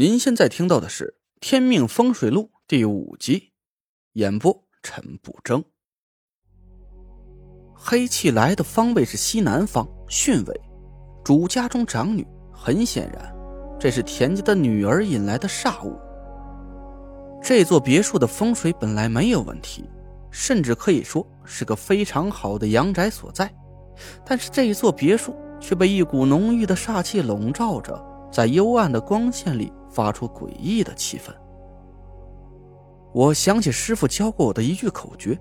您现在听到的是《天命风水录》第五集，演播陈不争。黑气来的方位是西南方，巽位，主家中长女。很显然，这是田家的女儿引来的煞物。这座别墅的风水本来没有问题，甚至可以说是个非常好的阳宅所在，但是这座别墅却被一股浓郁的煞气笼罩着，在幽暗的光线里。发出诡异的气氛。我想起师傅教过我的一句口诀：“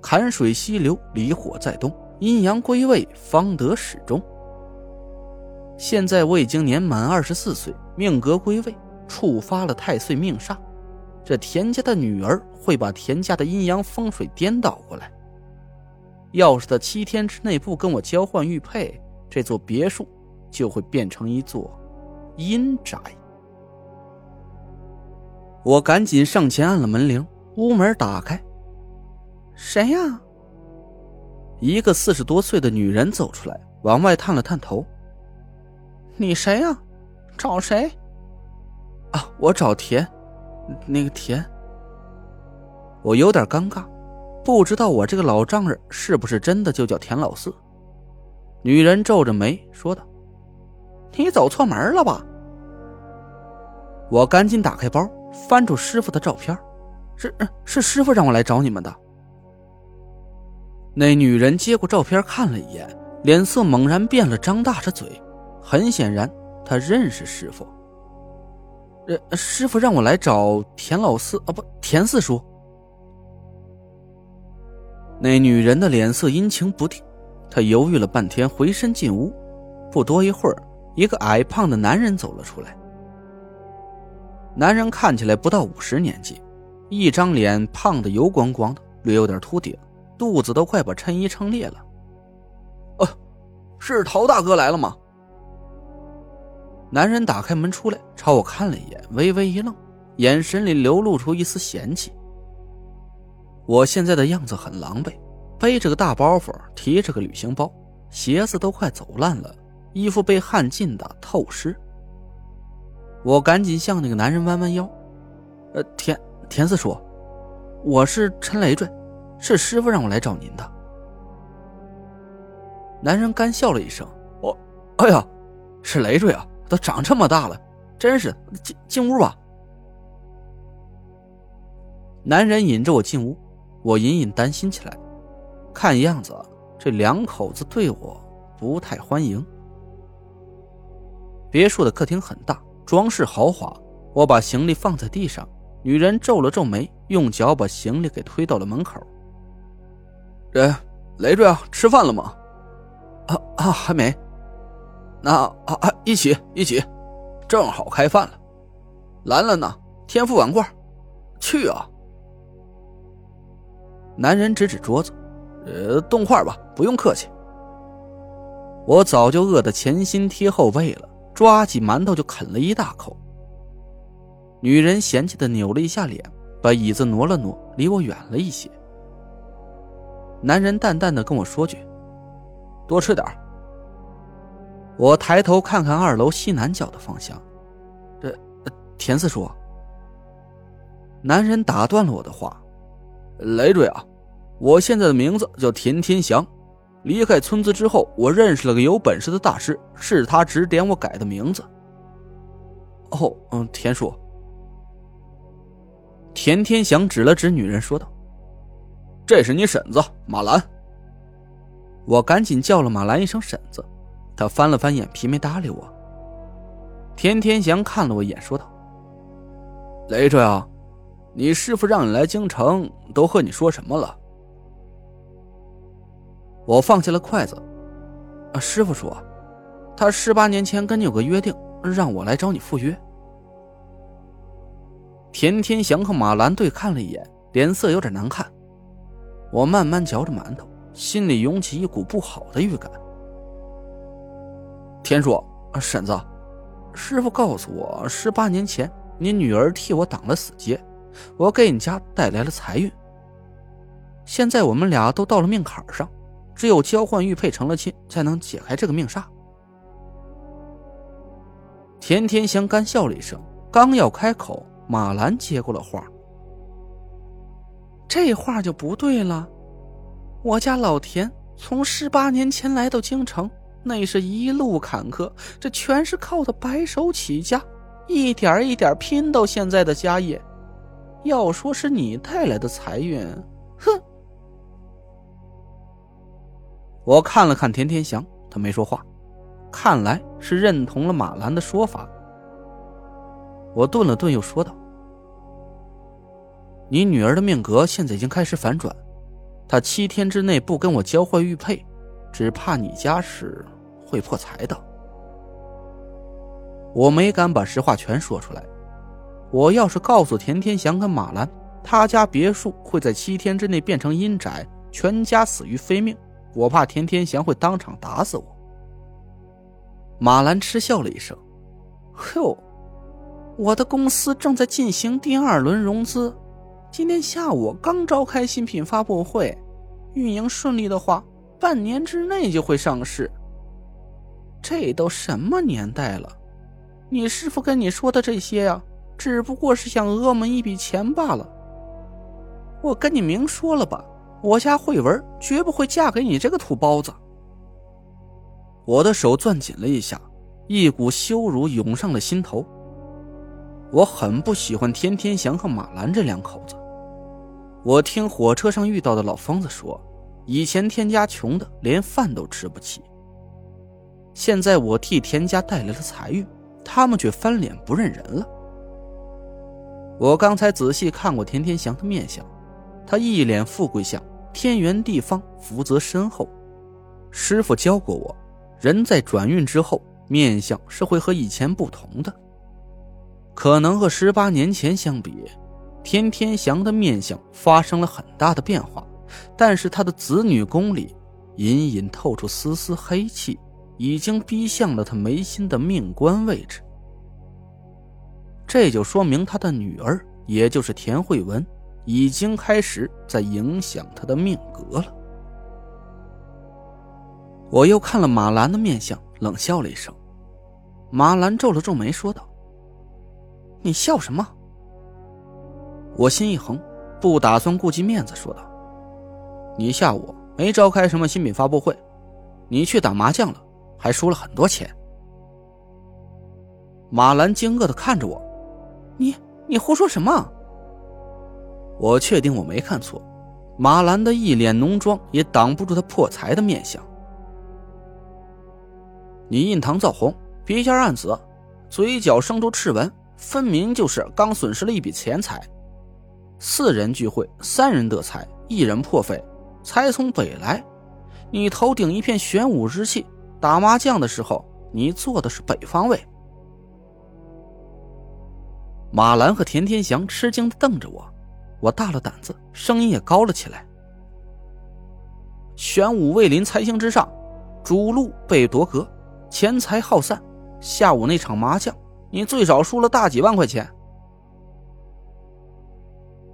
坎水西流，离火在东，阴阳归位，方得始终。”现在我已经年满二十四岁，命格归位，触发了太岁命煞。这田家的女儿会把田家的阴阳风水颠倒过来。要是他七天之内不跟我交换玉佩，这座别墅就会变成一座阴宅。我赶紧上前按了门铃，屋门打开。谁呀？一个四十多岁的女人走出来，往外探了探头。你谁呀？找谁？啊，我找田，那个田。我有点尴尬，不知道我这个老丈人是不是真的就叫田老四。女人皱着眉说道：“你走错门了吧？”我赶紧打开包。翻出师傅的照片，是是师傅让我来找你们的。那女人接过照片看了一眼，脸色猛然变了，张大着嘴。很显然，她认识师傅。呃，师傅让我来找田老四啊，不，田四叔。那女人的脸色阴晴不定，她犹豫了半天，回身进屋。不多一会儿，一个矮胖的男人走了出来。男人看起来不到五十年纪，一张脸胖的油光光的，略有点秃顶，肚子都快把衬衣撑裂了。哦，是陶大哥来了吗？男人打开门出来，朝我看了一眼，微微一愣，眼神里流露出一丝嫌弃。我现在的样子很狼狈，背着个大包袱，提着个旅行包，鞋子都快走烂了，衣服被汗浸得透湿。我赶紧向那个男人弯弯腰，呃，田田四叔，我是陈累赘，是师傅让我来找您的。男人干笑了一声，我，哎呀，是累赘啊，都长这么大了，真是进进屋吧。男人引着我进屋，我隐隐担心起来，看样子这两口子对我不太欢迎。别墅的客厅很大。装饰豪华，我把行李放在地上，女人皱了皱眉，用脚把行李给推到了门口。人，累赘啊，吃饭了吗？啊啊，还没。那啊啊，一起一起，正好开饭了。兰兰呢？天赋碗筷，去啊！男人指指桌子，呃，动筷吧，不用客气。我早就饿得前心贴后背了。抓起馒头就啃了一大口。女人嫌弃的扭了一下脸，把椅子挪了挪，离我远了一些。男人淡淡的跟我说句：“多吃点我抬头看看二楼西南角的方向，这田四叔。男人打断了我的话：“累赘啊，我现在的名字叫田天祥。”离开村子之后，我认识了个有本事的大师，是他指点我改的名字。哦，嗯，田叔。田天祥指了指女人，说道：“这是你婶子马兰。”我赶紧叫了马兰一声婶子，他翻了翻眼皮，没搭理我。田天祥看了我一眼，说道：“雷赘啊，你师傅让你来京城，都和你说什么了？”我放下了筷子，啊，师傅说，他十八年前跟你有个约定，让我来找你赴约。田天祥和马兰对看了一眼，脸色有点难看。我慢慢嚼着馒头，心里涌起一股不好的预感。田叔，婶子，师傅告诉我，十八年前你女儿替我挡了死劫，我给你家带来了财运。现在我们俩都到了命坎上。只有交换玉佩成了亲，才能解开这个命煞。田天祥干笑了一声，刚要开口，马兰接过了话：“这话就不对了。我家老田从十八年前来到京城，那是一路坎坷，这全是靠他白手起家，一点一点拼到现在的家业。要说是你带来的财运，哼！”我看了看田天祥，他没说话，看来是认同了马兰的说法。我顿了顿，又说道：“你女儿的命格现在已经开始反转，她七天之内不跟我交换玉佩，只怕你家是会破财的。”我没敢把实话全说出来。我要是告诉田天祥跟马兰，他家别墅会在七天之内变成阴宅，全家死于非命，我怕田天祥会当场打死我。马兰嗤笑了一声：“哟。”我的公司正在进行第二轮融资，今天下午刚召开新品发布会，运营顺利的话，半年之内就会上市。这都什么年代了？你师傅跟你说的这些呀，只不过是想讹我们一笔钱罢了。我跟你明说了吧，我家慧文绝不会嫁给你这个土包子。我的手攥紧了一下，一股羞辱涌上了心头。我很不喜欢天天祥和马兰这两口子。我听火车上遇到的老疯子说，以前田家穷的连饭都吃不起。现在我替田家带来了财运，他们却翻脸不认人了。我刚才仔细看过田天祥的面相，他一脸富贵相，天圆地方，福泽深厚。师傅教过我，人在转运之后，面相是会和以前不同的。可能和十八年前相比，天天祥的面相发生了很大的变化，但是他的子女宫里隐隐透出丝丝黑气，已经逼向了他眉心的命官位置。这就说明他的女儿，也就是田慧文，已经开始在影响他的命格了。我又看了马兰的面相，冷笑了一声。马兰皱了皱眉，说道。你笑什么？我心一横，不打算顾及面子，说道：“你下午没召开什么新品发布会，你去打麻将了，还输了很多钱。”马兰惊愕的看着我：“你你胡说什么？”我确定我没看错，马兰的一脸浓妆也挡不住他破财的面相。你印堂造红，鼻尖暗紫，嘴角生出赤纹。分明就是刚损失了一笔钱财，四人聚会，三人得财，一人破费，财从北来。你头顶一片玄武之气，打麻将的时候，你坐的是北方位。马兰和田天祥吃惊的瞪着我，我大了胆子，声音也高了起来。玄武位临财星之上，主路被夺格，钱财耗散。下午那场麻将。你最少输了大几万块钱。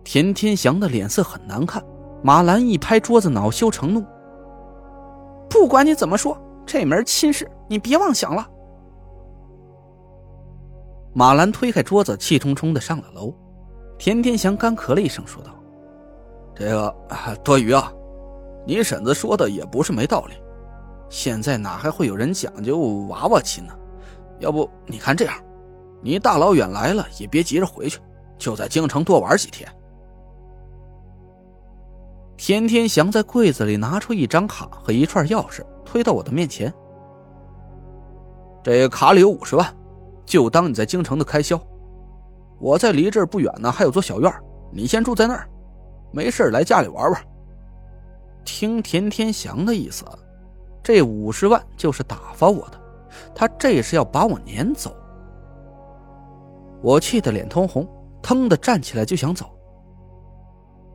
田天祥的脸色很难看，马兰一拍桌子，恼羞成怒：“不管你怎么说，这门亲事你别妄想了。”马兰推开桌子，气冲冲的上了楼。田天祥干咳了一声，说道：“这个多余啊，你婶子说的也不是没道理。现在哪还会有人讲究娃娃亲呢？要不你看这样。”你大老远来了，也别急着回去，就在京城多玩几天。田天祥在柜子里拿出一张卡和一串钥匙，推到我的面前。这卡里有五十万，就当你在京城的开销。我在离这儿不远呢，还有座小院，你先住在那儿，没事来家里玩玩。听田天祥的意思，这五十万就是打发我的，他这是要把我撵走。我气得脸通红，腾的站起来就想走。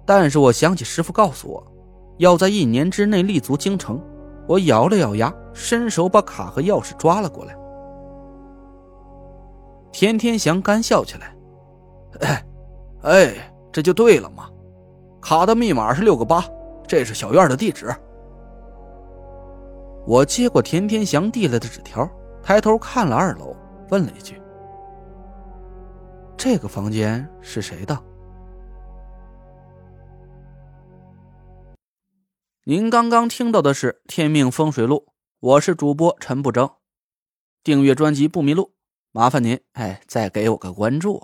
但是我想起师傅告诉我，要在一年之内立足京城。我咬了咬牙，伸手把卡和钥匙抓了过来。田天祥干笑起来：“哎，哎，这就对了嘛！卡的密码是六个八，这是小院的地址。”我接过田天祥递来的纸条，抬头看了二楼，问了一句。这个房间是谁的？您刚刚听到的是《天命风水录》，我是主播陈不争。订阅专辑不迷路，麻烦您哎，再给我个关注。